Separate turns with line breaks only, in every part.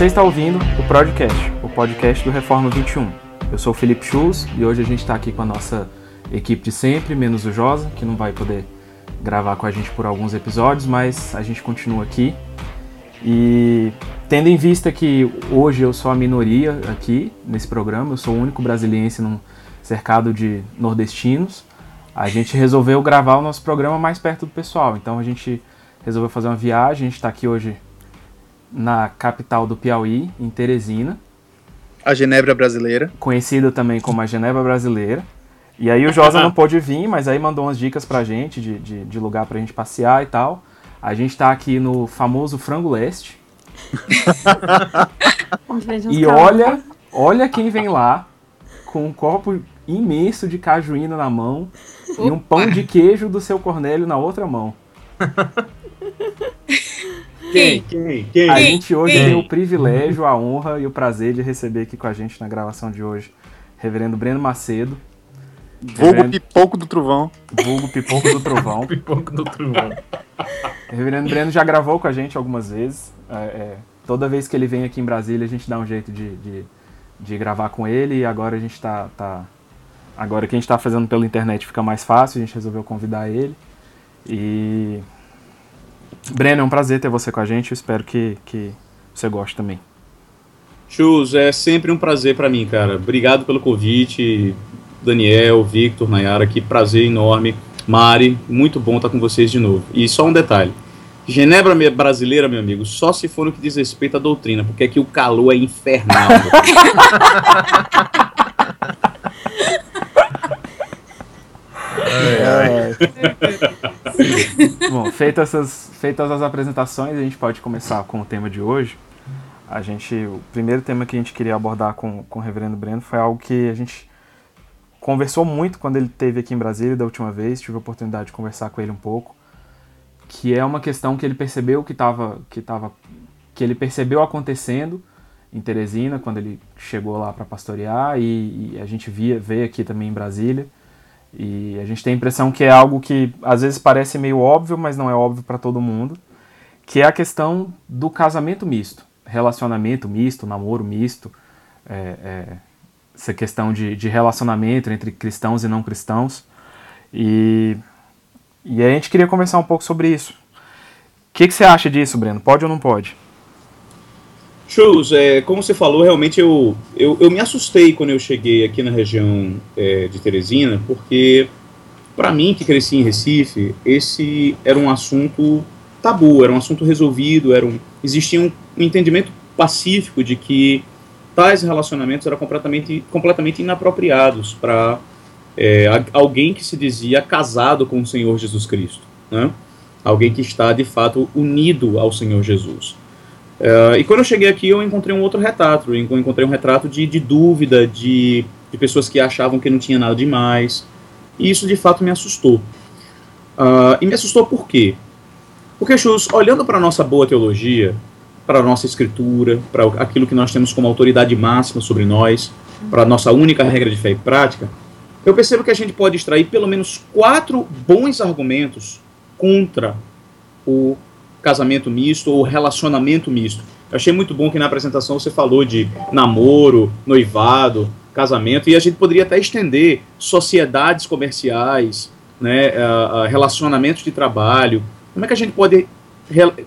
Você está ouvindo o Podcast, o podcast do Reforma 21. Eu sou o Felipe Schulz e hoje a gente está aqui com a nossa equipe de sempre, menos o Josa, que não vai poder gravar com a gente por alguns episódios, mas a gente continua aqui. E tendo em vista que hoje eu sou a minoria aqui nesse programa, eu sou o único brasiliense num cercado de nordestinos, a gente resolveu gravar o nosso programa mais perto do pessoal. Então a gente resolveu fazer uma viagem, a gente está aqui hoje na capital do Piauí, em Teresina.
A Genebra brasileira.
Conhecida também como a Genebra brasileira. E aí o Josa não pôde vir, mas aí mandou umas dicas pra gente de, de, de lugar pra gente passear e tal. A gente tá aqui no famoso Frango Leste. e olha, olha quem vem lá com um copo imenso de cajuína na mão Opa. e um pão de queijo do seu Cornélio na outra mão.
Quem? Quem? Quem?
A gente hoje Quem? tem o privilégio, a honra e o prazer de receber aqui com a gente na gravação de hoje Reverendo Breno Macedo.
Vulgo Reverendo... Pipoco do Trovão.
Vulgo Pipoco do Trovão.
Pipoco do Trovão.
Reverendo Breno já gravou com a gente algumas vezes. É, é, toda vez que ele vem aqui em Brasília, a gente dá um jeito de, de, de gravar com ele. E agora a gente está tá, agora que a gente está fazendo pela internet fica mais fácil, a gente resolveu convidar ele. E Breno, é um prazer ter você com a gente. Eu espero que, que você goste também.
Chus, é sempre um prazer para mim, cara. Obrigado pelo convite, Daniel, Victor, Nayara, que prazer enorme. Mari, muito bom estar com vocês de novo. E só um detalhe: Genebra brasileira, meu amigo, só se for no que diz respeito à doutrina, porque aqui o calor é infernal.
É. Bom, feitas, essas, feitas as apresentações, a gente pode começar com o tema de hoje. A gente, o primeiro tema que a gente queria abordar com, com o Reverendo Breno foi algo que a gente conversou muito quando ele esteve aqui em Brasília da última vez, tive a oportunidade de conversar com ele um pouco, que é uma questão que ele percebeu que estava que tava, que ele percebeu acontecendo em Teresina quando ele chegou lá para pastorear e, e, a gente via vê aqui também em Brasília e a gente tem a impressão que é algo que às vezes parece meio óbvio, mas não é óbvio para todo mundo, que é a questão do casamento misto, relacionamento misto, namoro misto, é, é, essa questão de, de relacionamento entre cristãos e não cristãos. E, e a gente queria conversar um pouco sobre isso. O que, que você acha disso, Breno? Pode ou não pode?
Shows, é, como você falou, realmente eu, eu, eu, me assustei quando eu cheguei aqui na região é, de Teresina, porque para mim, que cresci em Recife, esse era um assunto tabu, era um assunto resolvido, era um, existia um, um entendimento pacífico de que tais relacionamentos eram completamente, completamente inapropriados para é, alguém que se dizia casado com o Senhor Jesus Cristo, né? alguém que está de fato unido ao Senhor Jesus. Uh, e quando eu cheguei aqui, eu encontrei um outro retrato. Eu encontrei um retrato de, de dúvida, de, de pessoas que achavam que não tinha nada demais. E isso de fato me assustou. Uh, e me assustou por quê? Porque, Chus, olhando para a nossa boa teologia, para a nossa escritura, para aquilo que nós temos como autoridade máxima sobre nós, para a nossa única regra de fé e prática, eu percebo que a gente pode extrair pelo menos quatro bons argumentos contra o casamento misto ou relacionamento misto. Eu achei muito bom que na apresentação você falou de namoro, noivado, casamento, e a gente poderia até estender sociedades comerciais, né, relacionamentos de trabalho. Como é que a gente pode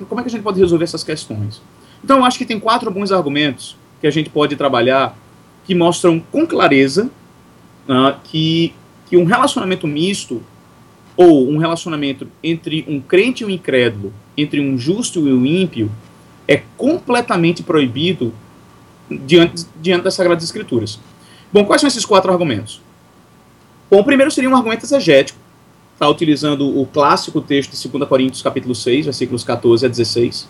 como é que a gente pode resolver essas questões? Então, eu acho que tem quatro bons argumentos que a gente pode trabalhar que mostram com clareza uh, que, que um relacionamento misto ou um relacionamento entre um crente e um incrédulo entre um justo e um ímpio é completamente proibido diante, diante das Sagradas Escrituras. Bom, quais são esses quatro argumentos? Bom, o primeiro seria um argumento exegético, está utilizando o clássico texto de 2 Coríntios capítulo 6, versículos 14 a 16,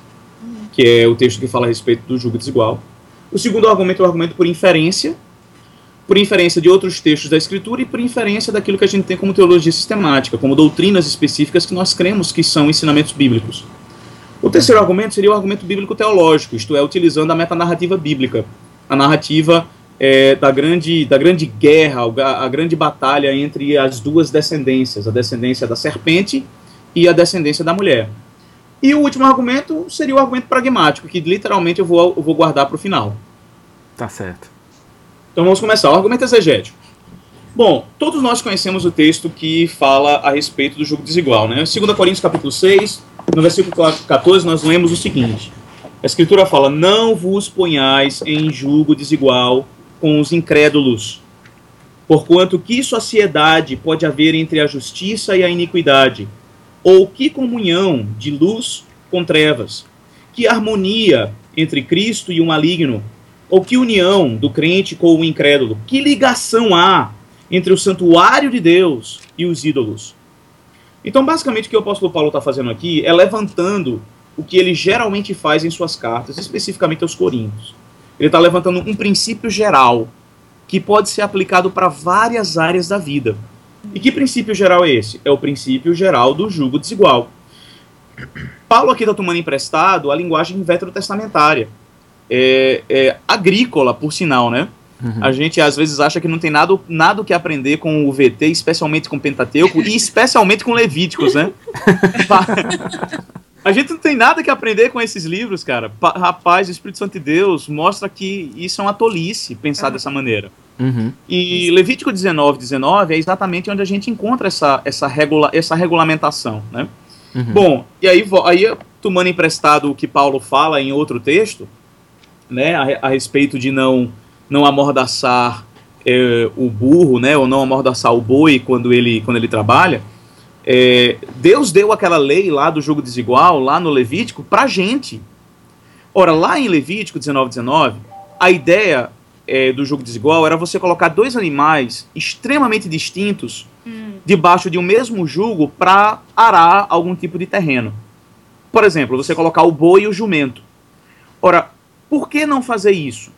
que é o texto que fala a respeito do jugo desigual. O segundo argumento é o argumento por inferência, por inferência de outros textos da Escritura e por inferência daquilo que a gente tem como teologia sistemática, como doutrinas específicas que nós cremos que são ensinamentos bíblicos. O terceiro argumento seria o argumento bíblico-teológico, isto é, utilizando a metanarrativa bíblica, a narrativa é, da, grande, da grande guerra, a, grande batalha entre as duas descendências, a descendência da serpente e a descendência da mulher. E o último argumento seria o argumento pragmático, que literalmente eu vou, eu vou guardar para o final.
Tá certo.
Então vamos começar. O argumento exegético. Bom, todos nós conhecemos o texto que fala a respeito do jogo desigual, né? 2 Coríntios capítulo 6, no versículo 14, nós lemos o seguinte. A escritura fala, não vos ponhais em julgo desigual com os incrédulos, porquanto que sociedade pode haver entre a justiça e a iniquidade? Ou que comunhão de luz com trevas? Que harmonia entre Cristo e o maligno? Ou que união do crente com o incrédulo? Que ligação há entre o santuário de Deus e os ídolos? Então, basicamente, o que o apóstolo Paulo está fazendo aqui é levantando o que ele geralmente faz em suas cartas, especificamente aos Coríntios. Ele está levantando um princípio geral que pode ser aplicado para várias áreas da vida. E que princípio geral é esse? É o princípio geral do jugo desigual. Paulo aqui está tomando emprestado a linguagem veterotestamentária. É, é, agrícola, por sinal, né? Uhum. A gente às vezes acha que não tem nada, nada o que aprender com o VT, especialmente com o Pentateuco e especialmente com Levíticos, né? A gente não tem nada que aprender com esses livros, cara. Pa rapaz, o Espírito Santo de Deus mostra que isso é uma tolice pensar uhum. dessa maneira. Uhum. E Levítico 19, 19 é exatamente onde a gente encontra essa, essa, regula essa regulamentação, né? Uhum. Bom, e aí, aí tomando emprestado o que Paulo fala em outro texto, né, a, a respeito de não, não amordaçar é, o burro, né, ou não amordaçar o boi quando ele, quando ele trabalha, é, Deus deu aquela lei lá do jogo desigual, lá no Levítico, pra gente. Ora, lá em Levítico 19, 19, a ideia é, do jogo desigual era você colocar dois animais extremamente distintos hum. debaixo de um mesmo jugo para arar algum tipo de terreno. Por exemplo, você colocar o boi e o jumento. Ora, por que não fazer isso?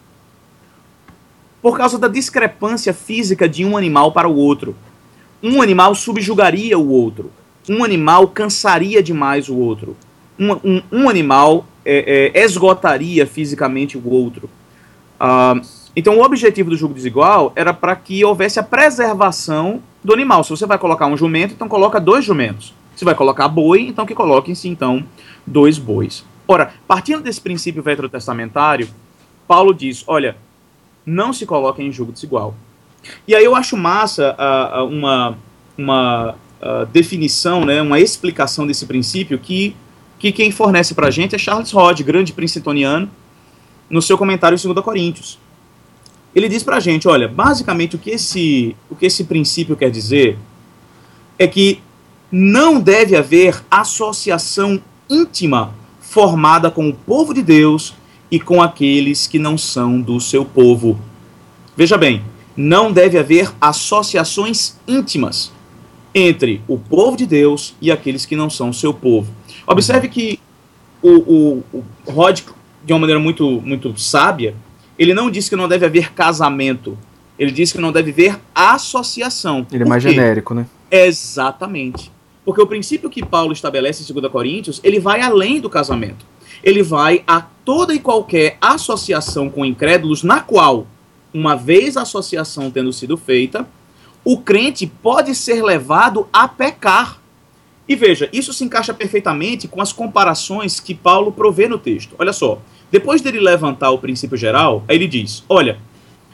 Por causa da discrepância física de um animal para o outro um animal subjugaria o outro. Um animal cansaria demais o outro. Um, um, um animal é, é, esgotaria fisicamente o outro. Ah, então, o objetivo do jogo desigual era para que houvesse a preservação do animal. Se você vai colocar um jumento, então coloca dois jumentos. Se vai colocar boi, então que coloquem-se então dois bois. Ora, partindo desse princípio veterotestamentário, Paulo diz: olha, não se coloquem em jogo desigual. E aí eu acho massa uh, uma, uma uh, definição, né, uma explicação desse princípio que, que quem fornece para a gente é Charles Rod, grande princetoniano, no seu comentário em 2 Coríntios. Ele diz para a gente, olha, basicamente o que, esse, o que esse princípio quer dizer é que não deve haver associação íntima formada com o povo de Deus e com aqueles que não são do seu povo. Veja bem, não deve haver associações íntimas entre o povo de Deus e aqueles que não são seu povo. Observe que o, o, o Rod, de uma maneira muito, muito sábia, ele não disse que não deve haver casamento. Ele disse que não deve haver associação.
Ele é mais genérico, né?
Exatamente. Porque o princípio que Paulo estabelece em 2 Coríntios, ele vai além do casamento. Ele vai a toda e qualquer associação com incrédulos na qual uma vez a associação tendo sido feita, o crente pode ser levado a pecar. E veja, isso se encaixa perfeitamente com as comparações que Paulo provê no texto. Olha só, depois dele levantar o princípio geral, aí ele diz: olha,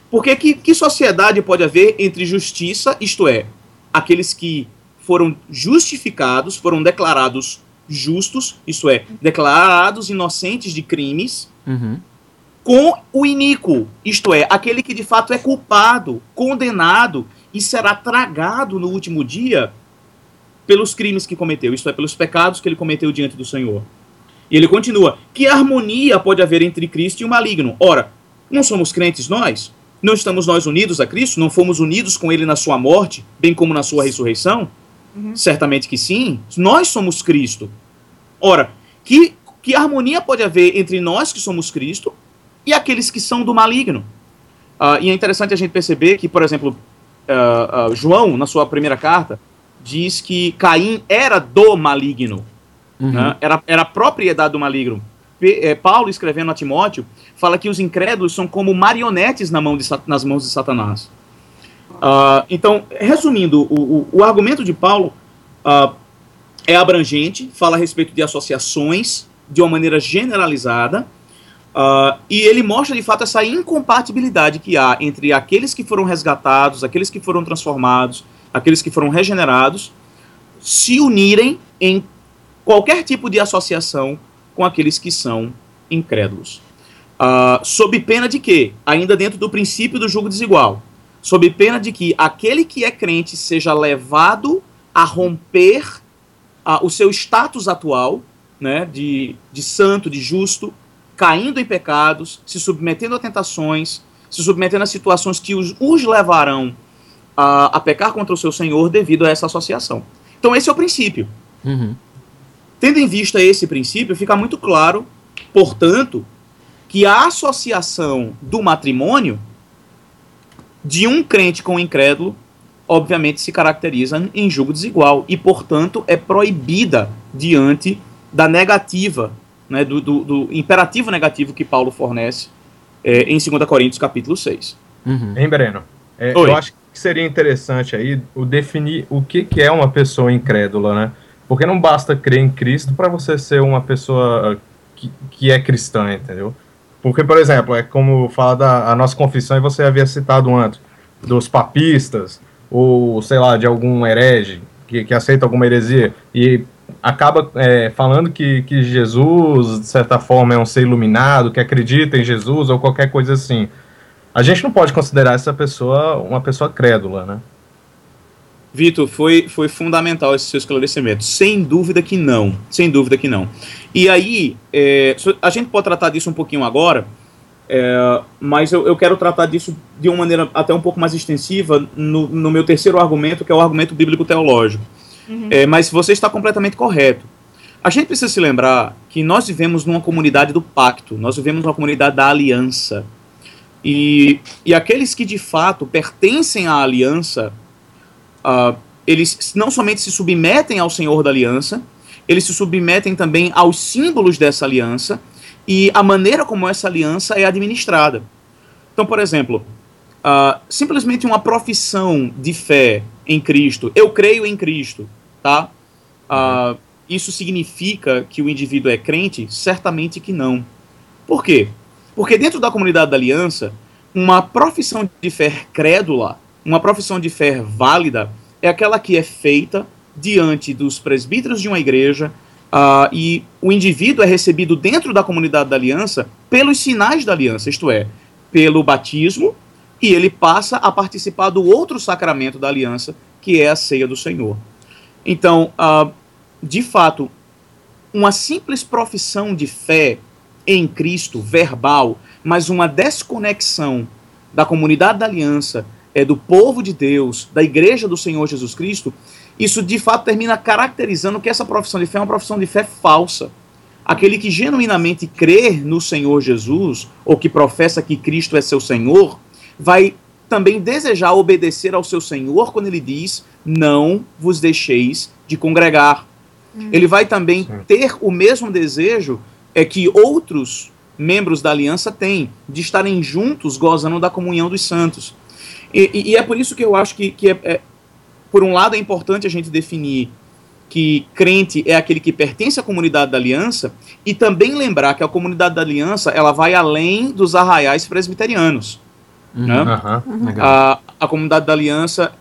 porque que, que sociedade pode haver entre justiça, isto é, aqueles que foram justificados, foram declarados justos, isto é, declarados inocentes de crimes, uhum com o iníquo, isto é, aquele que de fato é culpado, condenado e será tragado no último dia pelos crimes que cometeu, isto é, pelos pecados que ele cometeu diante do Senhor. E ele continua: Que harmonia pode haver entre Cristo e o maligno? Ora, não somos crentes nós? Não estamos nós unidos a Cristo? Não fomos unidos com ele na sua morte, bem como na sua ressurreição? Uhum. Certamente que sim. Nós somos Cristo. Ora, que, que harmonia pode haver entre nós que somos Cristo e aqueles que são do maligno. Uh, e é interessante a gente perceber que, por exemplo, uh, uh, João, na sua primeira carta, diz que Caim era do maligno. Uhum. Né? Era, era propriedade do maligno. P é, Paulo, escrevendo a Timóteo, fala que os incrédulos são como marionetes na mão de, nas mãos de Satanás. Então, resumindo, o, o, o argumento de Paulo é abrangente, fala a respeito de associações de uma maneira generalizada, uh, e ele mostra de fato essa incompatibilidade que há entre aqueles que foram resgatados, aqueles que foram transformados, aqueles que foram regenerados, se unirem em qualquer tipo de associação com aqueles que são incrédulos. Uh, sob pena de que, ainda dentro do princípio do julgo desigual, sob pena de que aquele que é crente seja levado a romper uh, o seu status atual, né, de, de santo, de justo, caindo em pecados, se submetendo a tentações, se submetendo a situações que os, os levarão a, a pecar contra o seu Senhor devido a essa associação. Então, esse é o princípio. Uhum. Tendo em vista esse princípio, fica muito claro, portanto, que a associação do matrimônio de um crente com um incrédulo, obviamente se caracteriza em julgo desigual e, portanto, é proibida diante da negativa, né, do, do, do imperativo negativo que Paulo fornece é, em 2 Coríntios capítulo 6.
Uhum. Hein, Breno? É, eu acho que seria interessante aí o definir o que, que é uma pessoa incrédula, né? Porque não basta crer em Cristo para você ser uma pessoa que, que é cristã, entendeu? Porque, por exemplo, é como fala da nossa confissão, e você havia citado antes, dos papistas, ou sei lá, de algum herege que, que aceita alguma heresia, e acaba é, falando que, que Jesus, de certa forma, é um ser iluminado, que acredita em Jesus, ou qualquer coisa assim. A gente não pode considerar essa pessoa uma pessoa crédula, né?
Vitor, foi, foi fundamental esse seu esclarecimento. Sem dúvida que não. Sem dúvida que não. E aí, é, a gente pode tratar disso um pouquinho agora, é, mas eu, eu, quero tratar disso de uma maneira até um pouco mais extensiva no, no meu terceiro argumento, que é o argumento bíblico-teológico. Uhum. É, mas você está completamente correto. A gente precisa se lembrar que nós vivemos numa comunidade do pacto, nós vivemos numa comunidade da aliança. E, e aqueles que de fato pertencem à aliança uh, eles não somente se submetem ao Senhor da aliança, eles se submetem também aos símbolos dessa aliança e a maneira como essa aliança é administrada. Então, por exemplo, uh, simplesmente uma profissão de fé em Cristo, eu creio em Cristo, tá? Uh, isso significa que o indivíduo é crente? Certamente que não. Por quê? Porque dentro da comunidade da aliança, uma profissão de fé crédula uma profissão de fé válida é aquela que é feita diante dos presbíteros de uma igreja uh, e o indivíduo é recebido dentro da comunidade da aliança pelos sinais da aliança, isto é, pelo batismo, e ele passa a participar do outro sacramento da aliança, que é a ceia do Senhor. Então, uh, de fato, uma simples profissão de fé em Cristo, verbal, mas uma desconexão da comunidade da aliança é, do povo de Deus, da igreja do Senhor Jesus Cristo, isso de fato termina caracterizando que essa profissão de fé é uma profissão de fé falsa. Aquele que genuinamente crê no Senhor Jesus, ou que professa que Cristo é seu Senhor, vai também desejar obedecer ao seu Senhor quando ele diz: Não vos deixeis de congregar. Hum. Ele vai também Sim. ter o mesmo desejo é que outros membros da aliança têm, de estarem juntos gozando da comunhão dos santos. E, e, é por isso que eu acho que, que é, é, por um lado, é importante a gente definir que crente é aquele que pertence à comunidade da aliança e também lembrar que a comunidade da aliança ela vai além dos arraiais presbiterianos. Uhum, né? uhum, a, a, comunidade da aliança,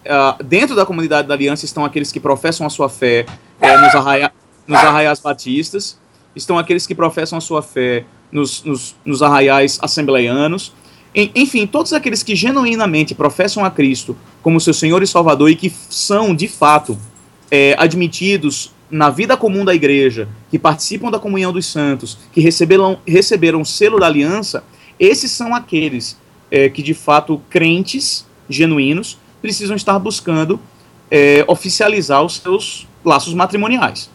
dentro da comunidade da aliança estão aqueles que professam a sua fé é, nos, arraia, nos arraiais batistas, estão aqueles que professam a sua fé nos, nos, nos arraiais assembleianos, enfim, todos aqueles que genuinamente professam a Cristo como seu Senhor e Salvador e que são, de fato, é, admitidos na vida comum da igreja, que participam da comunhão dos santos, que receberam, receberam o selo da aliança, esses são aqueles é, que, de fato, crentes genuínos precisam estar buscando é, oficializar os seus laços matrimoniais.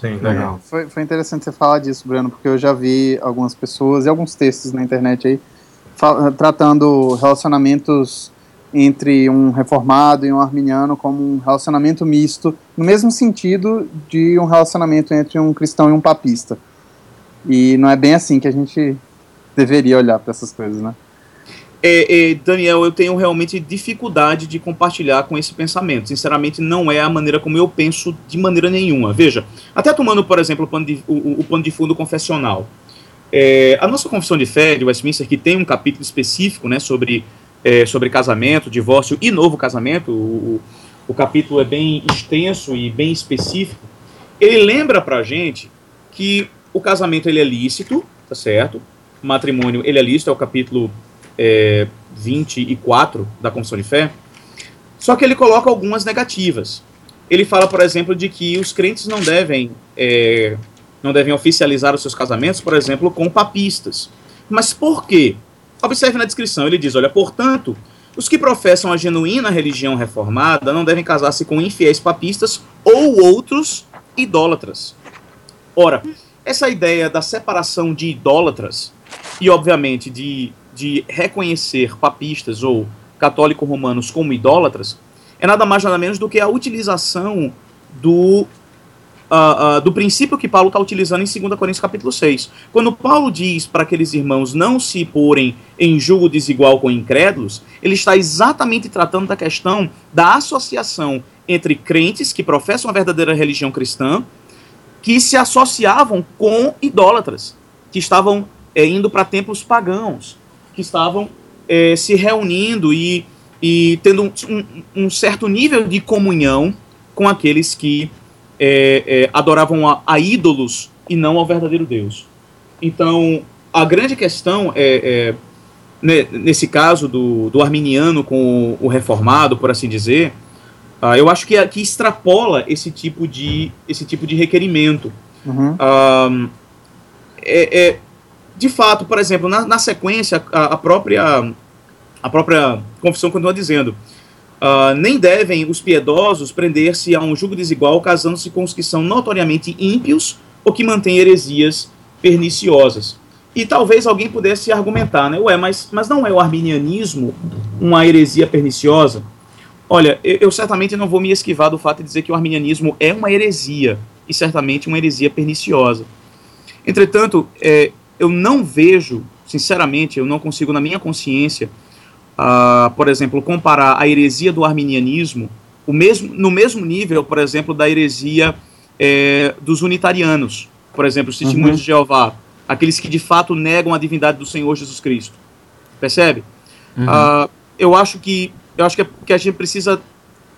Sim, legal. Foi, foi interessante você falar disso, Breno, porque eu já vi algumas pessoas e alguns textos na internet aí tratando relacionamentos entre um reformado e um arminiano como um relacionamento misto, no mesmo sentido de um relacionamento entre um cristão e um papista. E não é bem assim que a gente deveria olhar para essas coisas, né?
é, é, Daniel, eu tenho realmente dificuldade de compartilhar com esse pensamento. Sinceramente, não é a maneira como eu penso de maneira nenhuma. Veja, até tomando, por exemplo, o pano de, o, o pano de fundo confessional. É, a nossa confissão de fé de Westminster, que tem um capítulo específico né, sobre, é, sobre casamento, divórcio e novo casamento, o, o capítulo é bem extenso e bem específico, ele lembra pra gente que o casamento ele é lícito, tá certo? O matrimônio ele é lícito, é o capítulo é, 24 da Confissão de Fé. Só que ele coloca algumas negativas. Ele fala, por exemplo, de que os crentes não devem, é, não devem oficializar os seus casamentos, por exemplo, com papistas. Mas por quê? Observe na descrição, ele diz, olha, portanto, os que professam a genuína religião reformada não devem casar-se com infiéis papistas ou outros idólatras. Ora, essa ideia da separação de idólatras e, obviamente, de, de reconhecer papistas ou católicos romanos como idólatras é nada mais nada menos do que a utilização do uh, uh, do princípio que Paulo está utilizando em 2 Coríntios capítulo 6. Quando Paulo diz para aqueles irmãos não se porem em julgo desigual com incrédulos, ele está exatamente tratando da questão da associação entre crentes que professam a verdadeira religião cristã, que se associavam com idólatras, que estavam é, indo para templos pagãos, que estavam é, se reunindo e, e tendo um, um, um certo nível de comunhão com aqueles que é, é, adoravam a, a, ídolos e não ao verdadeiro Deus. Então, a grande questão é, é nesse caso do, do arminiano com o, o reformado, por assim dizer, uh, eu acho que, que extrapola esse tipo de, esse tipo de requerimento. Uhum. Uh, é, de fato, por exemplo, na, na sequência, a, a, própria, a própria confissão continua dizendo Uh, nem devem os piedosos prender-se a um jugo desigual, casando-se com os que são notoriamente ímpios ou que mantêm heresias perniciosas. E talvez alguém pudesse argumentar, né? Ué, mas, mas não é o arminianismo uma heresia perniciosa? Olha, eu, eu certamente não vou me esquivar do fato de dizer que o arminianismo é uma heresia, e certamente uma heresia perniciosa. Entretanto, é, eu não vejo, sinceramente, eu não consigo, na minha consciência, uh, por exemplo, comparar a heresia do arminianismo o mesmo, no mesmo nível, por exemplo, da heresia é, dos unitarianos, por exemplo, os testemunhos uhum. de Jeová, aqueles que de fato negam a divindade do Senhor Jesus Cristo. Percebe? Uhum. Uh, eu acho que eu acho que, é, que a gente precisa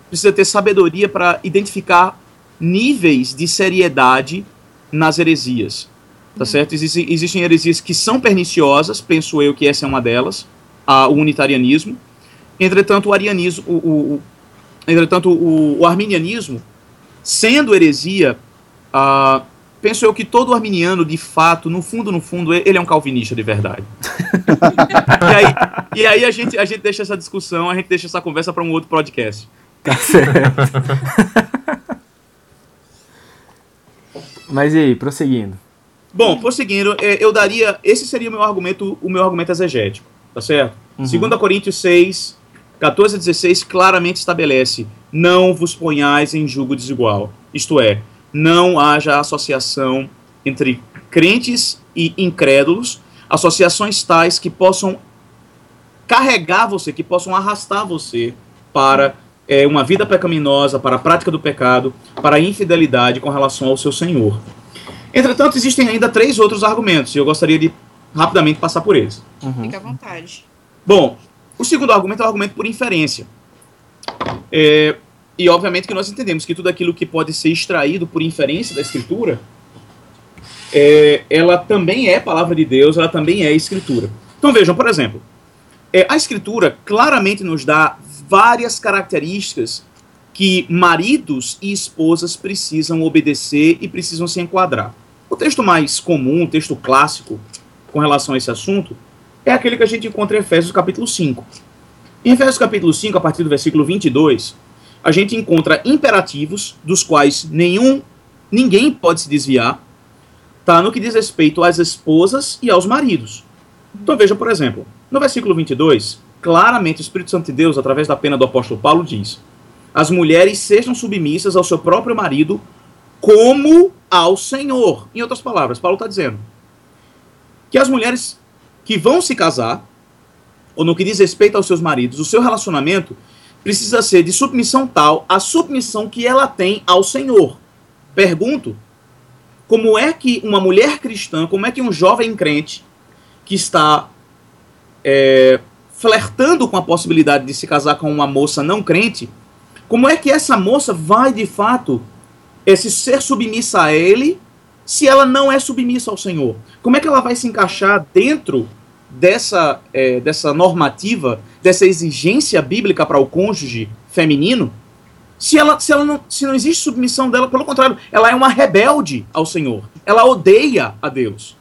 precisa ter sabedoria para identificar níveis de seriedade nas heresias. Tá uhum. certo? Existem, existem heresias que são perniciosas, penso eu que essa é uma delas a, o unitarianismo. Entretanto, o arianismo, o, o, entretanto, o, o, arminianismo, sendo heresia, uh, penso eu que todo arminiano, de fato, no fundo, no fundo, ele é um calvinista de verdade. e, aí, e aí, a, gente, a gente deixa essa discussão, a gente deixa essa conversa para um outro podcast. Tá certo.
Mas e aí, prosseguindo?
Bom, prosseguindo, é, eu daria. Esse seria o meu argumento, o meu argumento exegético. Tá certo? Uhum. 2 Coríntios 6, 14 a 16 claramente estabelece: não vos ponhais em julgo desigual. Isto é, não haja associação entre crentes e incrédulos, associações tais que possam carregar você, que possam arrastar você para é, uma vida pecaminosa, para a prática do pecado, para a infidelidade com relação ao seu Senhor. Entretanto, existem ainda três outros argumentos, e eu gostaria de rapidamente passar por eles.
Uhum. Fique à vontade.
Bom, o segundo argumento é o argumento por inferência. É, e obviamente que nós entendemos que tudo aquilo que pode ser extraído por inferência da escritura, é, ela também é palavra de Deus, ela também é escritura. Então vejam, por exemplo, é, a escritura claramente nos dá várias características que maridos e esposas precisam obedecer e precisam se enquadrar. O texto mais comum, o texto clássico, com relação a esse assunto é aquele que a gente encontra em Efésios capítulo 5. Em Efésios capítulo 5, a partir do versículo 22, a gente encontra imperativos dos quais nenhum ninguém pode se desviar, tá no que diz respeito às esposas e aos maridos. Então veja, por exemplo, no versículo 22, claramente o Espírito Santo de Deus, através da pena do apóstolo Paulo, diz: As mulheres sejam submissas ao seu próprio marido como ao Senhor. Em outras palavras, Paulo está dizendo: que as mulheres que vão se casar ou no que diz respeito aos seus maridos, o seu relacionamento precisa ser de submissão tal a submissão que ela tem ao Senhor. Pergunto, como é que uma mulher cristã, como é que um jovem crente que está é, flertando com a possibilidade de se casar com uma moça não crente, como é que essa moça vai de fato esse ser submissa a ele se ela não é submissa ao Senhor? Como é que ela vai se encaixar dentro dessa, é, dessa normativa, dessa exigência bíblica para o cônjuge feminino, se ela, se ela não, se não existe submissão dela, pelo contrário, ela é uma rebelde ao Senhor. Ela odeia a Deus.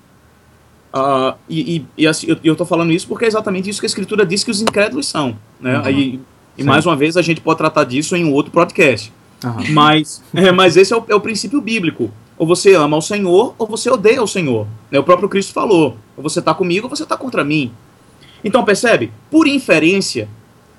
Uh, e, e, e assim, eu estou falando isso porque é exatamente isso que a Escritura diz que os incrédulos são. Né? Uhum. E, e mais uma vez a gente pode tratar disso em um outro podcast. Uhum. Mas, é, mas esse é o, é o princípio bíblico. Ou você ama o Senhor, ou você odeia o Senhor. Né? O próprio Cristo falou: ou você está comigo, ou você está contra mim. Então, percebe? Por inferência,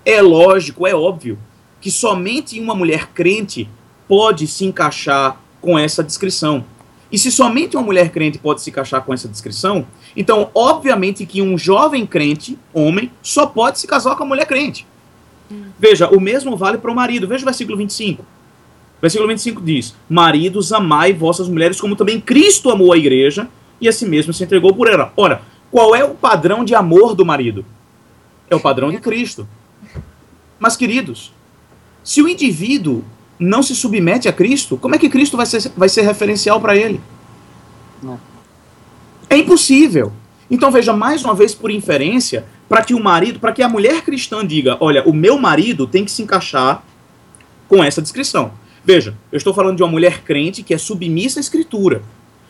é lógico, é óbvio, que somente uma mulher crente pode se encaixar com essa descrição. E se somente uma mulher crente pode se encaixar com essa descrição, então, obviamente que um jovem crente, homem, só pode se casar com a mulher crente. Hum. Veja, o mesmo vale para o marido. Veja o versículo 25. Versículo 25 diz: Maridos, amai vossas mulheres, como também Cristo amou a igreja e a si mesmo se entregou por ela. Ora, qual é o padrão de amor do marido? É o padrão de Cristo. Mas, queridos, se o indivíduo não se submete a Cristo, como é que Cristo vai ser, vai ser referencial para ele? Não. É impossível. Então veja mais uma vez por inferência, para que o marido, para que a mulher cristã diga, olha, o meu marido tem que se encaixar com essa descrição. Veja, eu estou falando de uma mulher crente que é submissa à escritura.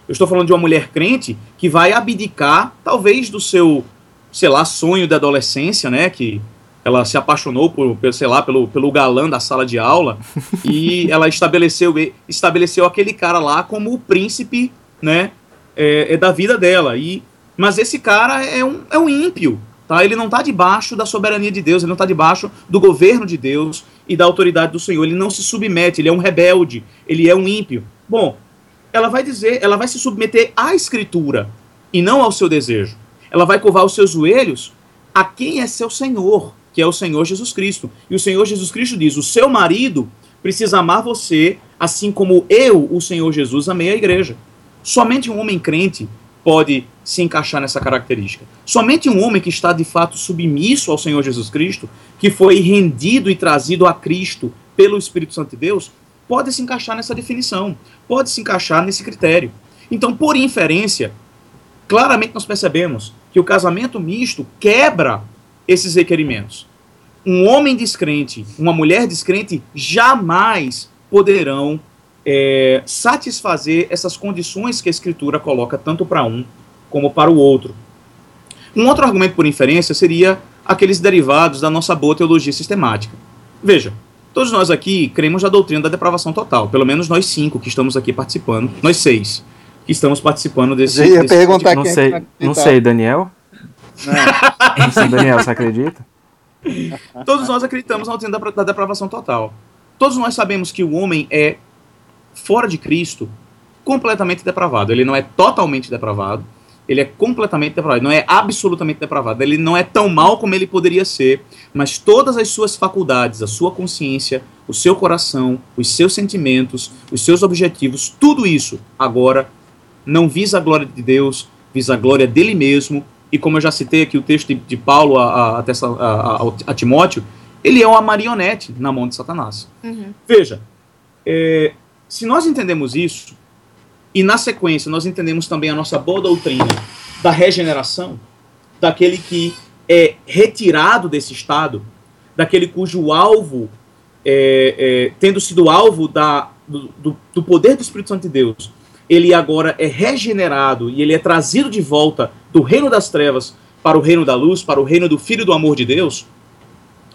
Eu estou falando de uma mulher crente que vai abdicar, talvez, do seu, sei lá, sonho da adolescência, né? Que ela se apaixonou por, sei lá, pelo, pelo galã da sala de aula e ela estabeleceu, estabeleceu aquele cara lá como o príncipe, né? É, é da vida dela. E, mas esse cara é um, é um ímpio, tá? Ele não está debaixo da soberania de Deus, ele não está debaixo do governo de Deus, e da autoridade do Senhor. Ele não se submete, ele é um rebelde, ele é um ímpio. Bom, ela vai dizer, ela vai se submeter à escritura e não ao seu desejo. Ela vai curvar os seus joelhos a quem é seu Senhor, que é o Senhor Jesus Cristo. E o Senhor Jesus Cristo diz: "O seu marido precisa amar você, assim como eu, o Senhor Jesus, amei a igreja". Somente um homem crente pode se encaixar nessa característica. Somente um homem que está de fato submisso ao Senhor Jesus Cristo, que foi rendido e trazido a Cristo pelo Espírito Santo de Deus, pode se encaixar nessa definição, pode se encaixar nesse critério. Então, por inferência, claramente nós percebemos que o casamento misto quebra esses requerimentos. Um homem descrente, uma mulher descrente jamais poderão é, satisfazer essas condições que a Escritura coloca tanto para um como para o outro. Um outro argumento por inferência seria aqueles derivados da nossa boa teologia sistemática. Veja, todos nós aqui cremos na doutrina da depravação total, pelo menos nós cinco que estamos aqui participando, nós seis que estamos participando desse.
Eu ia desse perguntar
não sei, não sei, Daniel. Não. não sei, Daniel, você acredita?
Todos nós acreditamos na doutrina da depravação total. Todos nós sabemos que o homem é fora de Cristo, completamente depravado. Ele não é totalmente depravado, ele é completamente depravado, não é absolutamente depravado. Ele não é tão mal como ele poderia ser, mas todas as suas faculdades, a sua consciência, o seu coração, os seus sentimentos, os seus objetivos, tudo isso agora não visa a glória de Deus, visa a glória dele mesmo. E como eu já citei aqui o texto de, de Paulo a, a, a, a, Timóteo, ele é uma marionete na mão de Satanás. Uhum. Veja, é, se nós entendemos isso, e na sequência nós entendemos também a nossa boa doutrina da regeneração, daquele que é retirado desse estado, daquele cujo alvo, é, é, tendo sido alvo da, do, do poder do Espírito Santo de Deus, ele agora é regenerado e ele é trazido de volta do reino das trevas para o reino da luz, para o reino do Filho do amor de Deus.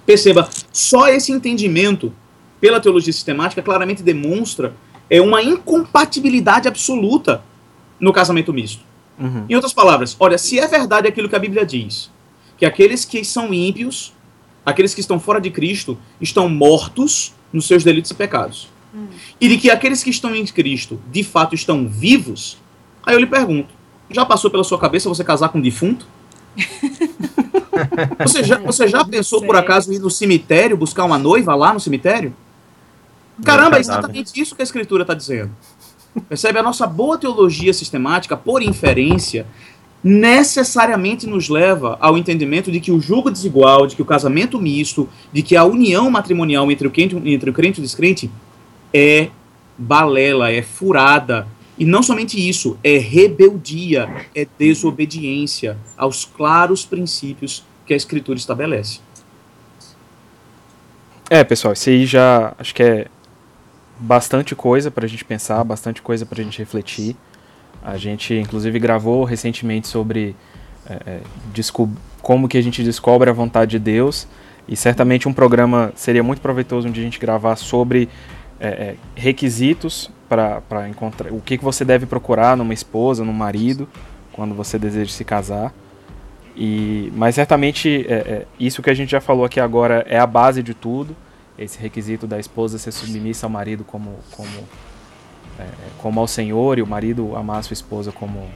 Perceba, só esse entendimento pela teologia sistemática claramente demonstra é uma incompatibilidade absoluta no casamento misto. Uhum. Em outras palavras, olha, se é verdade aquilo que a Bíblia diz, que aqueles que são ímpios, aqueles que estão fora de Cristo, estão mortos nos seus delitos e pecados, uhum. e de que aqueles que estão em Cristo de fato estão vivos, aí eu lhe pergunto: já passou pela sua cabeça você casar com um defunto? Você já, você já pensou, por acaso, ir no cemitério buscar uma noiva lá no cemitério? Caramba, é exatamente isso que a escritura está dizendo. Percebe? A nossa boa teologia sistemática, por inferência, necessariamente nos leva ao entendimento de que o julgo desigual, de que o casamento misto, de que a união matrimonial entre o crente, entre o crente e o descrente é balela, é furada. E não somente isso, é rebeldia, é desobediência aos claros princípios que a Escritura estabelece.
É, pessoal, isso aí já acho que é bastante coisa para a gente pensar, bastante coisa para a gente refletir. A gente, inclusive, gravou recentemente sobre é, é como que a gente descobre a vontade de Deus. E certamente um programa seria muito proveitoso onde a gente gravar sobre é, é requisitos para encontrar o que, que você deve procurar numa esposa, num marido, quando você deseja se casar. E, mas certamente é, é, isso que a gente já falou aqui agora é a base de tudo esse requisito da esposa ser submissa ao marido como, como, é, como ao Senhor e o marido amar a sua esposa como,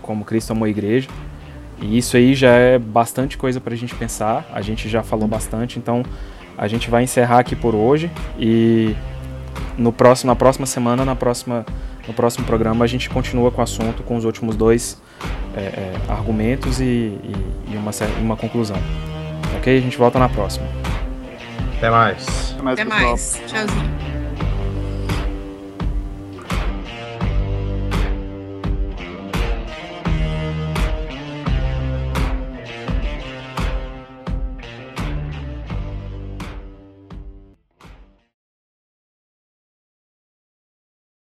como Cristo amou a igreja. E isso aí já é bastante coisa para a gente pensar, a gente já falou bastante, então a gente vai encerrar aqui por hoje e no próximo, na próxima semana, na próxima, no próximo programa, a gente continua com o assunto, com os últimos dois é, é, argumentos e, e, e uma, uma conclusão. Ok? A gente volta na próxima.
Até mais.
Até mais. Até mais. Tchauzinho.